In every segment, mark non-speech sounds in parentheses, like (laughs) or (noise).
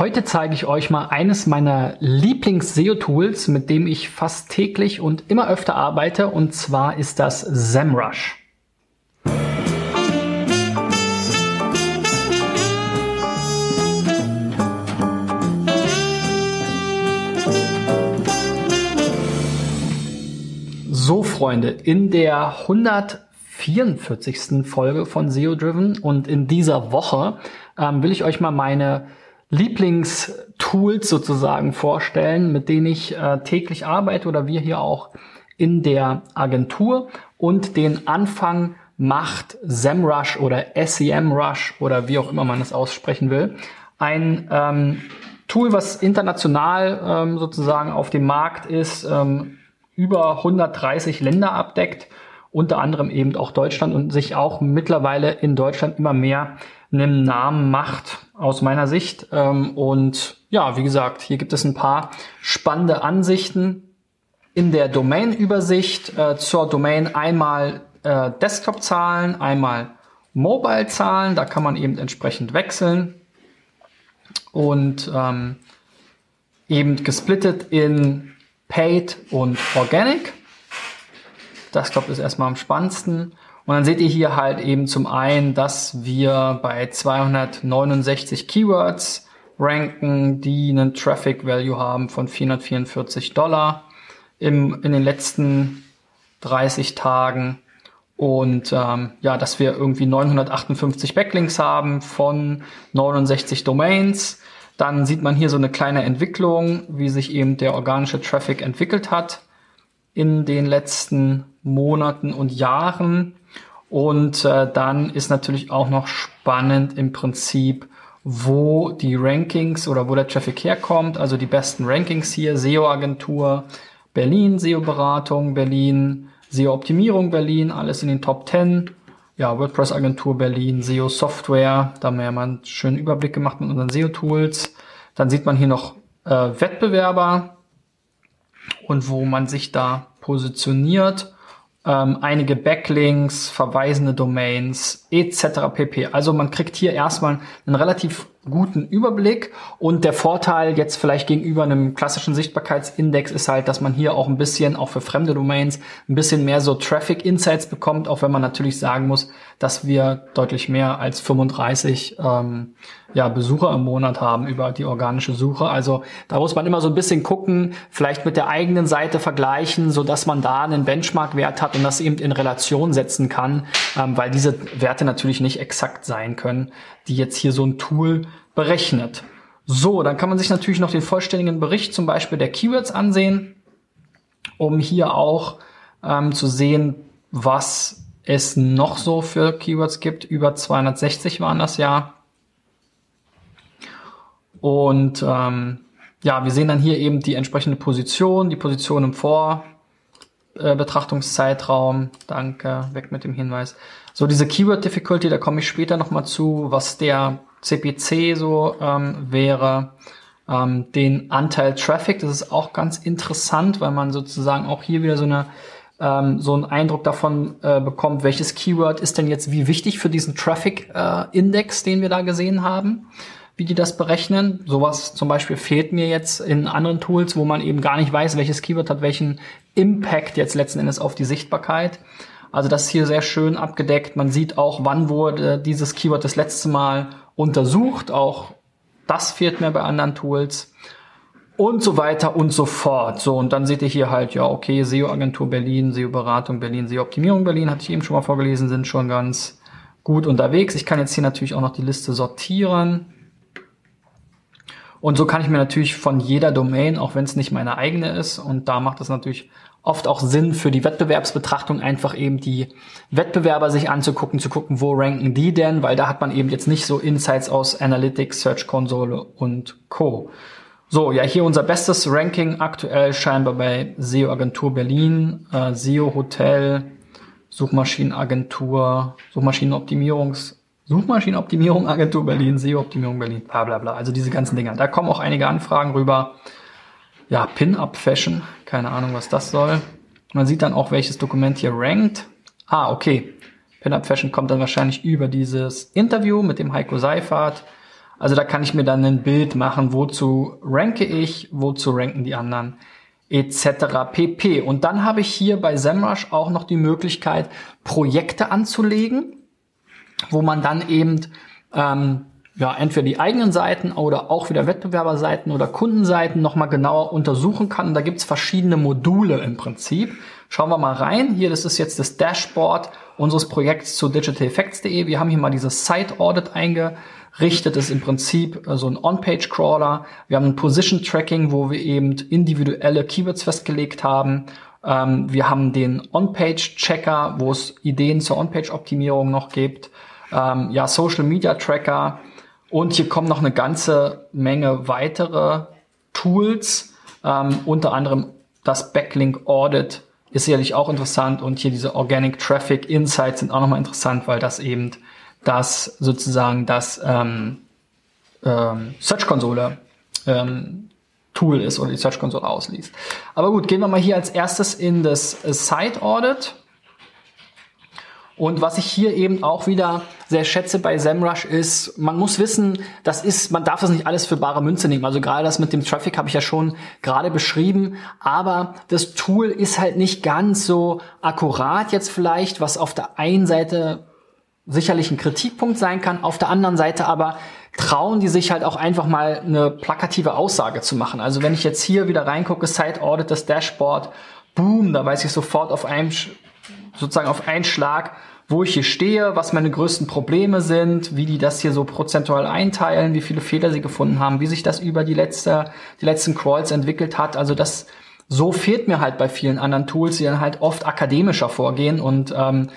Heute zeige ich euch mal eines meiner Lieblings-SEO-Tools, mit dem ich fast täglich und immer öfter arbeite, und zwar ist das SEMrush. So, Freunde, in der 144. Folge von SEO Driven und in dieser Woche ähm, will ich euch mal meine Lieblingstools sozusagen vorstellen, mit denen ich äh, täglich arbeite oder wir hier auch in der Agentur und den Anfang macht SEMrush oder SEMrush oder wie auch immer man es aussprechen will. Ein ähm, Tool, was international ähm, sozusagen auf dem Markt ist, ähm, über 130 Länder abdeckt, unter anderem eben auch Deutschland und sich auch mittlerweile in Deutschland immer mehr einen Namen macht, aus meiner Sicht. Ähm, und ja, wie gesagt, hier gibt es ein paar spannende Ansichten. In der Domain-Übersicht äh, zur Domain einmal äh, Desktop-Zahlen, einmal Mobile-Zahlen. Da kann man eben entsprechend wechseln. Und ähm, eben gesplittet in Paid und Organic. Desktop ist erstmal am spannendsten. Und dann seht ihr hier halt eben zum einen, dass wir bei 269 Keywords ranken, die einen Traffic Value haben von 444 Dollar im, in den letzten 30 Tagen. Und ähm, ja, dass wir irgendwie 958 Backlinks haben von 69 Domains. Dann sieht man hier so eine kleine Entwicklung, wie sich eben der organische Traffic entwickelt hat in den letzten Monaten und Jahren. Und äh, dann ist natürlich auch noch spannend im Prinzip, wo die Rankings oder wo der Traffic herkommt. Also die besten Rankings hier, SEO-Agentur Berlin, SEO-Beratung Berlin, SEO-Optimierung Berlin, alles in den Top 10. Ja, WordPress-Agentur Berlin, SEO-Software, da haben wir ja mal einen schönen Überblick gemacht mit unseren SEO-Tools. Dann sieht man hier noch äh, Wettbewerber und wo man sich da positioniert ähm, einige Backlinks, verweisende Domains etc. pp. Also man kriegt hier erstmal einen relativ guten Überblick und der Vorteil jetzt vielleicht gegenüber einem klassischen Sichtbarkeitsindex ist halt, dass man hier auch ein bisschen, auch für fremde Domains, ein bisschen mehr so Traffic Insights bekommt, auch wenn man natürlich sagen muss, dass wir deutlich mehr als 35 ähm, ja, Besucher im Monat haben über die organische Suche. Also da muss man immer so ein bisschen gucken, vielleicht mit der eigenen Seite vergleichen, so dass man da einen Benchmark-Wert hat und das eben in Relation setzen kann, ähm, weil diese Werte natürlich nicht exakt sein können, die jetzt hier so ein Tool berechnet. So, dann kann man sich natürlich noch den vollständigen Bericht zum Beispiel der Keywords ansehen, um hier auch ähm, zu sehen, was es noch so für Keywords gibt. Über 260 waren das ja. Und ähm, ja, wir sehen dann hier eben die entsprechende Position, die Position im Vorbetrachtungszeitraum. Äh, Danke, weg mit dem Hinweis. So, diese Keyword Difficulty, da komme ich später nochmal zu, was der CPC so ähm, wäre. Ähm, den Anteil Traffic, das ist auch ganz interessant, weil man sozusagen auch hier wieder so eine ähm, so einen Eindruck davon äh, bekommt, welches Keyword ist denn jetzt wie wichtig für diesen Traffic-Index, äh, den wir da gesehen haben wie die das berechnen. Sowas zum Beispiel fehlt mir jetzt in anderen Tools, wo man eben gar nicht weiß, welches Keyword hat welchen Impact jetzt letzten Endes auf die Sichtbarkeit. Also das ist hier sehr schön abgedeckt. Man sieht auch, wann wurde dieses Keyword das letzte Mal untersucht. Auch das fehlt mir bei anderen Tools. Und so weiter und so fort. So, und dann seht ihr hier halt, ja, okay, SEO-Agentur Berlin, SEO-Beratung Berlin, SEO-Optimierung Berlin, hatte ich eben schon mal vorgelesen, sind schon ganz gut unterwegs. Ich kann jetzt hier natürlich auch noch die Liste sortieren. Und so kann ich mir natürlich von jeder Domain, auch wenn es nicht meine eigene ist, und da macht es natürlich oft auch Sinn für die Wettbewerbsbetrachtung einfach eben die Wettbewerber sich anzugucken, zu gucken, wo ranken die denn, weil da hat man eben jetzt nicht so Insights aus Analytics, Search Console und Co. So, ja, hier unser bestes Ranking aktuell scheinbar bei SEO Agentur Berlin, äh, SEO Hotel, Suchmaschinenagentur, Suchmaschinenoptimierungs Suchmaschinenoptimierung Agentur Berlin, SEO-Optimierung Berlin, bla bla bla. Also diese ganzen Dinger. Da kommen auch einige Anfragen rüber. Ja, Pin-Up-Fashion, keine Ahnung, was das soll. Man sieht dann auch, welches Dokument hier rankt. Ah, okay. Pin-Up Fashion kommt dann wahrscheinlich über dieses Interview mit dem Heiko Seifert. Also da kann ich mir dann ein Bild machen, wozu ranke ich, wozu ranken die anderen etc. pp. Und dann habe ich hier bei SEMrush auch noch die Möglichkeit, Projekte anzulegen, wo man dann eben ähm, ja, entweder die eigenen Seiten oder auch wieder Wettbewerberseiten oder Kundenseiten nochmal genauer untersuchen kann. Und da gibt's verschiedene Module im Prinzip. Schauen wir mal rein. Hier, das ist jetzt das Dashboard unseres Projekts zu digitaleffects.de. Wir haben hier mal dieses Site Audit eingerichtet. Das ist im Prinzip äh, so ein On-Page-Crawler. Wir haben ein Position-Tracking, wo wir eben individuelle Keywords festgelegt haben. Ähm, wir haben den On-Page-Checker, wo es Ideen zur On-Page-Optimierung noch gibt. Ähm, ja, Social-Media-Tracker. Und hier kommen noch eine ganze Menge weitere Tools, ähm, unter anderem das Backlink Audit, ist sicherlich auch interessant und hier diese Organic Traffic Insights sind auch nochmal interessant, weil das eben das sozusagen das ähm, ähm, Search Konsole ähm, Tool ist oder die Search Konsole ausliest. Aber gut, gehen wir mal hier als erstes in das Site Audit. Und was ich hier eben auch wieder sehr schätze bei SEMrush ist, man muss wissen, das ist, man darf das nicht alles für bare Münze nehmen. Also gerade das mit dem Traffic habe ich ja schon gerade beschrieben, aber das Tool ist halt nicht ganz so akkurat jetzt vielleicht, was auf der einen Seite sicherlich ein Kritikpunkt sein kann, auf der anderen Seite aber trauen die sich halt auch einfach mal eine plakative Aussage zu machen. Also wenn ich jetzt hier wieder reingucke, Site Audit, das Dashboard, boom, da weiß ich sofort auf einem, sozusagen auf einen Schlag, wo ich hier stehe, was meine größten Probleme sind, wie die das hier so prozentual einteilen, wie viele Fehler sie gefunden haben, wie sich das über die letzte, die letzten Crawls entwickelt hat. Also das so fehlt mir halt bei vielen anderen Tools, die dann halt oft akademischer vorgehen und ähm,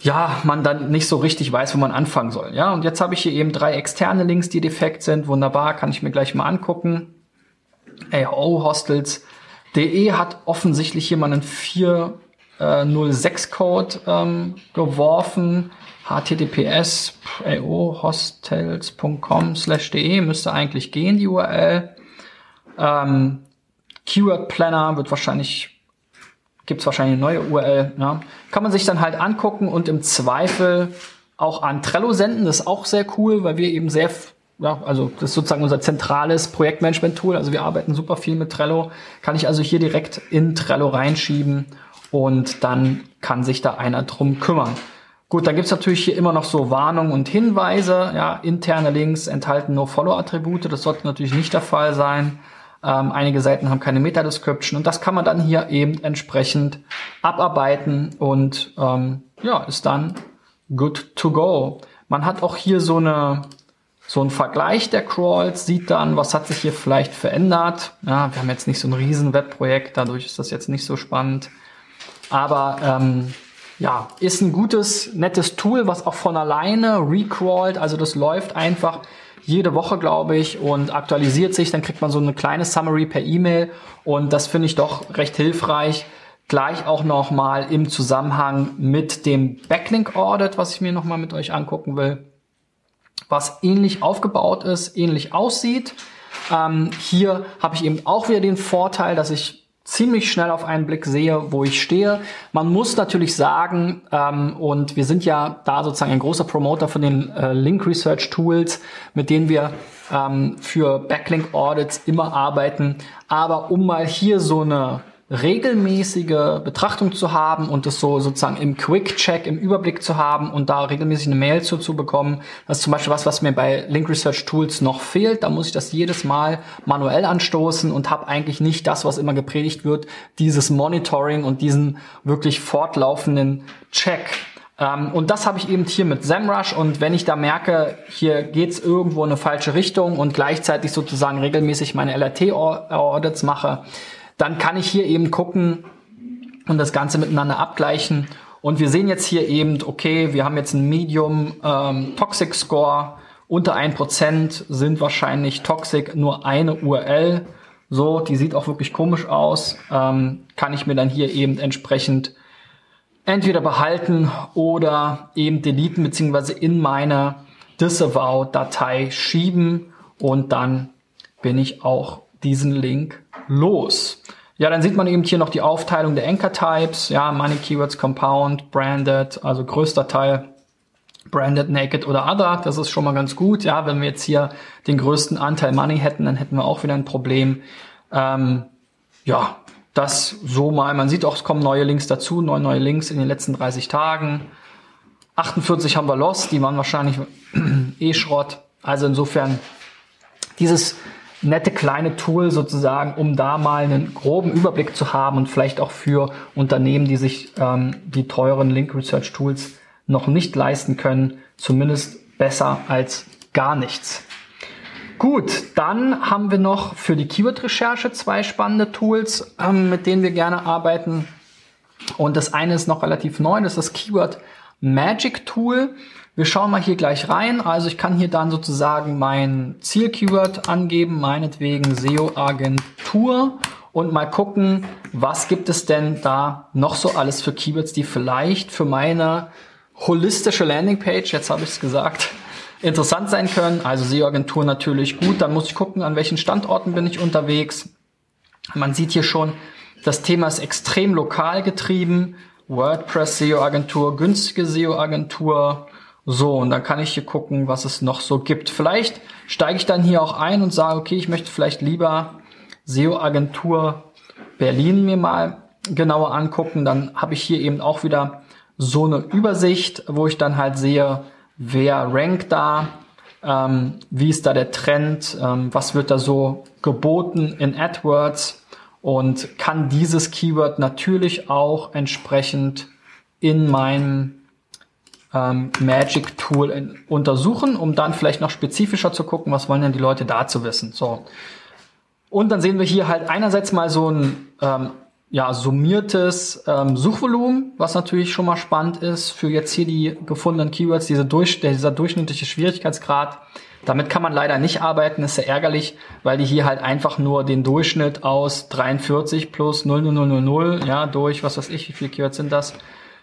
ja, man dann nicht so richtig weiß, wo man anfangen soll. Ja, und jetzt habe ich hier eben drei externe Links, die defekt sind. Wunderbar, kann ich mir gleich mal angucken. AO Hostels.de hat offensichtlich einen 4 äh, 06-Code ähm, geworfen. https aohostels.com slash de müsste eigentlich gehen, die URL. Ähm, Keyword Planner wird wahrscheinlich, gibt's wahrscheinlich eine neue URL. Ja. Kann man sich dann halt angucken und im Zweifel auch an Trello senden. Das ist auch sehr cool, weil wir eben sehr ja, also das ist sozusagen unser zentrales Projektmanagement-Tool. Also wir arbeiten super viel mit Trello. Kann ich also hier direkt in Trello reinschieben und dann kann sich da einer drum kümmern. Gut, dann gibt's natürlich hier immer noch so Warnungen und Hinweise. Ja, interne Links enthalten nur Follow-Attribute. Das sollte natürlich nicht der Fall sein. Ähm, einige Seiten haben keine Meta-Description und das kann man dann hier eben entsprechend abarbeiten und ähm, ja, ist dann good to go. Man hat auch hier so eine so ein Vergleich der Crawls, sieht dann, was hat sich hier vielleicht verändert. Ja, wir haben jetzt nicht so ein riesen Webprojekt, dadurch ist das jetzt nicht so spannend. Aber ähm, ja, ist ein gutes, nettes Tool, was auch von alleine recrawlt. Also das läuft einfach jede Woche, glaube ich, und aktualisiert sich. Dann kriegt man so eine kleine Summary per E-Mail. Und das finde ich doch recht hilfreich. Gleich auch nochmal im Zusammenhang mit dem Backlink Audit, was ich mir nochmal mit euch angucken will. Was ähnlich aufgebaut ist, ähnlich aussieht. Ähm, hier habe ich eben auch wieder den Vorteil, dass ich ziemlich schnell auf einen Blick sehe, wo ich stehe. Man muss natürlich sagen, ähm, und wir sind ja da sozusagen ein großer Promoter von den äh, Link Research Tools, mit denen wir ähm, für Backlink Audits immer arbeiten. Aber um mal hier so eine regelmäßige Betrachtung zu haben und das so sozusagen im Quick-Check, im Überblick zu haben und da regelmäßig eine Mail zu, zu bekommen. Das ist zum Beispiel was, was mir bei Link Research Tools noch fehlt. Da muss ich das jedes Mal manuell anstoßen und habe eigentlich nicht das, was immer gepredigt wird, dieses Monitoring und diesen wirklich fortlaufenden Check. Ähm, und das habe ich eben hier mit SEMrush und wenn ich da merke, hier geht's irgendwo in eine falsche Richtung und gleichzeitig sozusagen regelmäßig meine LRT-Audits mache, dann kann ich hier eben gucken und das Ganze miteinander abgleichen. Und wir sehen jetzt hier eben, okay, wir haben jetzt ein Medium ähm, Toxic Score. Unter 1% sind wahrscheinlich Toxic nur eine URL. So, die sieht auch wirklich komisch aus. Ähm, kann ich mir dann hier eben entsprechend entweder behalten oder eben deleten beziehungsweise in meine Disavow-Datei schieben und dann bin ich auch diesen Link los. Ja, dann sieht man eben hier noch die Aufteilung der Anchor Types, ja, Money Keywords Compound, Branded, also größter Teil Branded Naked oder Other. Das ist schon mal ganz gut. Ja, wenn wir jetzt hier den größten Anteil Money hätten, dann hätten wir auch wieder ein Problem. Ähm, ja, das so mal. Man sieht auch, es kommen neue Links dazu, neue, neue Links in den letzten 30 Tagen. 48 haben wir lost, die waren wahrscheinlich (clears throat) eh Schrott. Also insofern dieses nette kleine Tool sozusagen, um da mal einen groben Überblick zu haben und vielleicht auch für Unternehmen, die sich ähm, die teuren Link Research Tools noch nicht leisten können, zumindest besser als gar nichts. Gut, dann haben wir noch für die Keyword-Recherche zwei spannende Tools, ähm, mit denen wir gerne arbeiten. Und das eine ist noch relativ neu, das ist das Keyword Magic Tool. Wir schauen mal hier gleich rein. Also ich kann hier dann sozusagen mein Ziel-Keyword angeben, meinetwegen SEO-Agentur und mal gucken, was gibt es denn da noch so alles für Keywords, die vielleicht für meine holistische Landingpage, jetzt habe ich es gesagt, (laughs) interessant sein können. Also SEO-Agentur natürlich gut. Dann muss ich gucken, an welchen Standorten bin ich unterwegs. Man sieht hier schon, das Thema ist extrem lokal getrieben. WordPress SEO-Agentur, günstige SEO-Agentur. So, und dann kann ich hier gucken, was es noch so gibt. Vielleicht steige ich dann hier auch ein und sage, okay, ich möchte vielleicht lieber SEO-Agentur Berlin mir mal genauer angucken. Dann habe ich hier eben auch wieder so eine Übersicht, wo ich dann halt sehe, wer rankt da, ähm, wie ist da der Trend, ähm, was wird da so geboten in AdWords und kann dieses Keyword natürlich auch entsprechend in meinem ähm, Magic Tool in, untersuchen, um dann vielleicht noch spezifischer zu gucken, was wollen denn die Leute dazu wissen. So. Und dann sehen wir hier halt einerseits mal so ein ähm, ja, summiertes ähm, Suchvolumen, was natürlich schon mal spannend ist für jetzt hier die gefundenen Keywords, diese durch, dieser durchschnittliche Schwierigkeitsgrad. Damit kann man leider nicht arbeiten, ist sehr ärgerlich, weil die hier halt einfach nur den Durchschnitt aus 43 plus 00000, ja, durch, was weiß ich, wie viele Keywords sind das?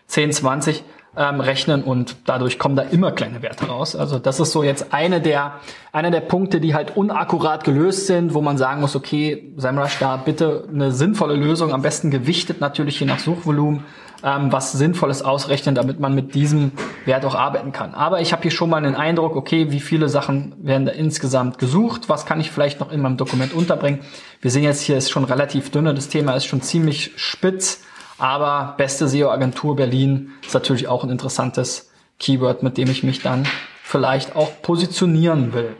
10, 20 ähm, rechnen und dadurch kommen da immer kleine Werte raus. Also das ist so jetzt eine der, einer der Punkte, die halt unakkurat gelöst sind, wo man sagen muss, okay, SEMrush da bitte eine sinnvolle Lösung, am besten gewichtet natürlich je nach Suchvolumen, ähm, was Sinnvolles ausrechnen, damit man mit diesem Wert auch arbeiten kann. Aber ich habe hier schon mal einen Eindruck, okay, wie viele Sachen werden da insgesamt gesucht, was kann ich vielleicht noch in meinem Dokument unterbringen. Wir sehen jetzt hier ist schon relativ dünne, das Thema ist schon ziemlich spitz. Aber beste SEO-Agentur Berlin ist natürlich auch ein interessantes Keyword, mit dem ich mich dann vielleicht auch positionieren will.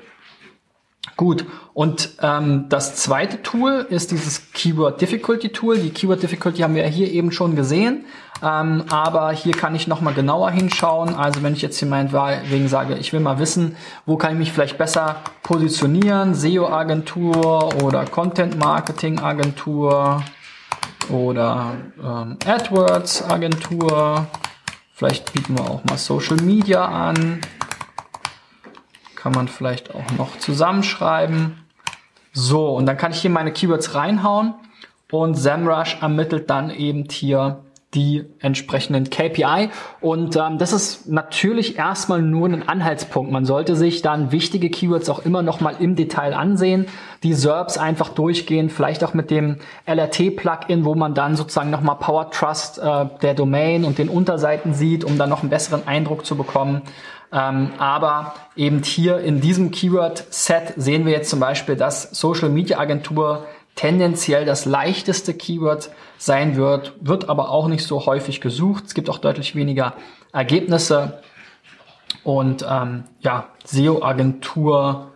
Gut, und ähm, das zweite Tool ist dieses Keyword Difficulty Tool. Die Keyword Difficulty haben wir ja hier eben schon gesehen, ähm, aber hier kann ich nochmal genauer hinschauen. Also wenn ich jetzt hier meinetwegen sage, ich will mal wissen, wo kann ich mich vielleicht besser positionieren, SEO-Agentur oder Content-Marketing-Agentur oder ähm, AdWords Agentur. Vielleicht bieten wir auch mal Social Media an. Kann man vielleicht auch noch zusammenschreiben. So, und dann kann ich hier meine Keywords reinhauen und SEMrush ermittelt dann eben hier die entsprechenden KPI. Und ähm, das ist natürlich erstmal nur ein Anhaltspunkt. Man sollte sich dann wichtige Keywords auch immer noch mal im Detail ansehen, die SERPs einfach durchgehen, vielleicht auch mit dem LRT-Plugin, wo man dann sozusagen noch mal Power Trust äh, der Domain und den Unterseiten sieht, um dann noch einen besseren Eindruck zu bekommen. Ähm, aber eben hier in diesem Keyword-Set sehen wir jetzt zum Beispiel, dass Social Media Agentur tendenziell das leichteste Keyword sein wird, wird aber auch nicht so häufig gesucht. Es gibt auch deutlich weniger Ergebnisse. Und ähm, ja, SEO-Agentur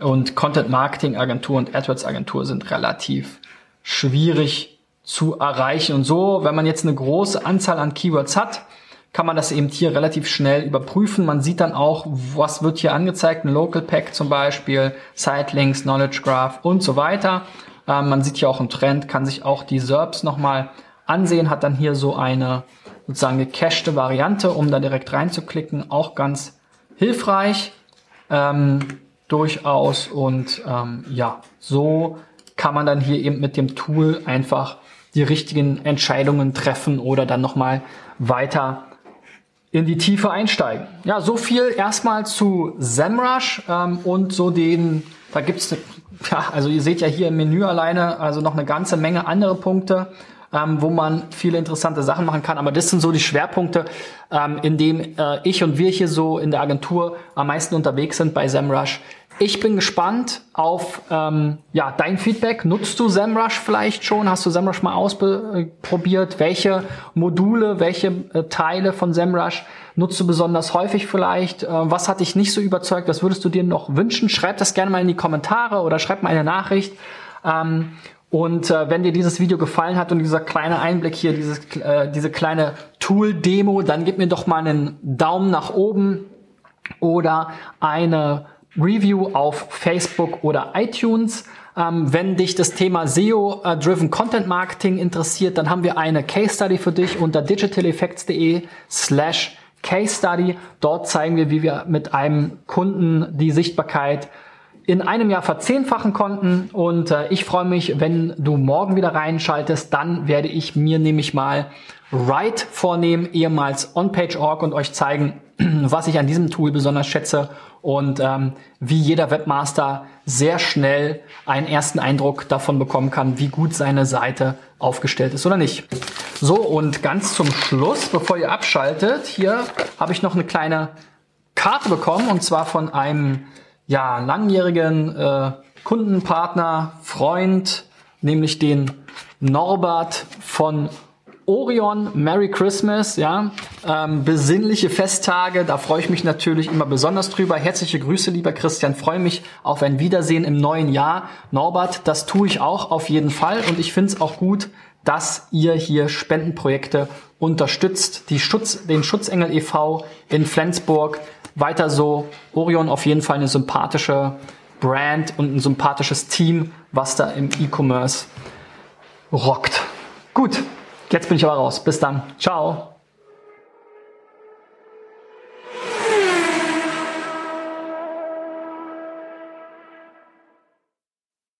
und Content-Marketing-Agentur und AdWords-Agentur sind relativ schwierig zu erreichen. Und so, wenn man jetzt eine große Anzahl an Keywords hat, kann man das eben hier relativ schnell überprüfen. Man sieht dann auch, was wird hier angezeigt, ein Local Pack zum Beispiel, Sitelinks, Knowledge Graph und so weiter. Ähm, man sieht hier auch einen Trend, kann sich auch die SERPs nochmal ansehen, hat dann hier so eine sozusagen gecachte Variante, um da direkt reinzuklicken, auch ganz hilfreich ähm, durchaus und ähm, ja, so kann man dann hier eben mit dem Tool einfach die richtigen Entscheidungen treffen oder dann nochmal weiter in die Tiefe einsteigen. Ja, so viel erstmal zu SEMrush ähm, und so den, da gibt's ja, also ihr seht ja hier im Menü alleine, also noch eine ganze Menge andere Punkte. Ähm, wo man viele interessante Sachen machen kann. Aber das sind so die Schwerpunkte, ähm, in dem äh, ich und wir hier so in der Agentur am meisten unterwegs sind bei SEMrush. Ich bin gespannt auf ähm, ja, dein Feedback. Nutzt du SEMrush vielleicht schon? Hast du SEMrush mal ausprobiert? Welche Module, welche äh, Teile von SEMrush nutzt du besonders häufig vielleicht? Äh, was hat dich nicht so überzeugt? Was würdest du dir noch wünschen? Schreib das gerne mal in die Kommentare oder schreib mal eine Nachricht. Ähm, und äh, wenn dir dieses Video gefallen hat und dieser kleine Einblick hier, dieses, äh, diese kleine Tool-Demo, dann gib mir doch mal einen Daumen nach oben oder eine Review auf Facebook oder iTunes. Ähm, wenn dich das Thema SEO-Driven Content Marketing interessiert, dann haben wir eine Case Study für dich unter digitaleffects.de slash Case Study. Dort zeigen wir, wie wir mit einem Kunden die Sichtbarkeit in einem Jahr verzehnfachen konnten. Und äh, ich freue mich, wenn du morgen wieder reinschaltest, dann werde ich mir nämlich mal Write vornehmen, ehemals OnPage.org und euch zeigen, (clears throat) was ich an diesem Tool besonders schätze. Und ähm, wie jeder Webmaster sehr schnell einen ersten Eindruck davon bekommen kann, wie gut seine Seite aufgestellt ist oder nicht. So, und ganz zum Schluss, bevor ihr abschaltet, hier habe ich noch eine kleine Karte bekommen und zwar von einem ja, langjährigen äh, Kundenpartner, Freund, nämlich den Norbert von Orion, Merry Christmas, ja, ähm, besinnliche Festtage, da freue ich mich natürlich immer besonders drüber. Herzliche Grüße, lieber Christian, freue mich auf ein Wiedersehen im neuen Jahr. Norbert, das tue ich auch auf jeden Fall und ich finde es auch gut, dass ihr hier Spendenprojekte unterstützt. Die Schutz, den Schutzengel e.V. in Flensburg weiter so. Orion auf jeden Fall eine sympathische Brand und ein sympathisches Team, was da im E-Commerce rockt. Gut, jetzt bin ich aber raus. Bis dann. Ciao.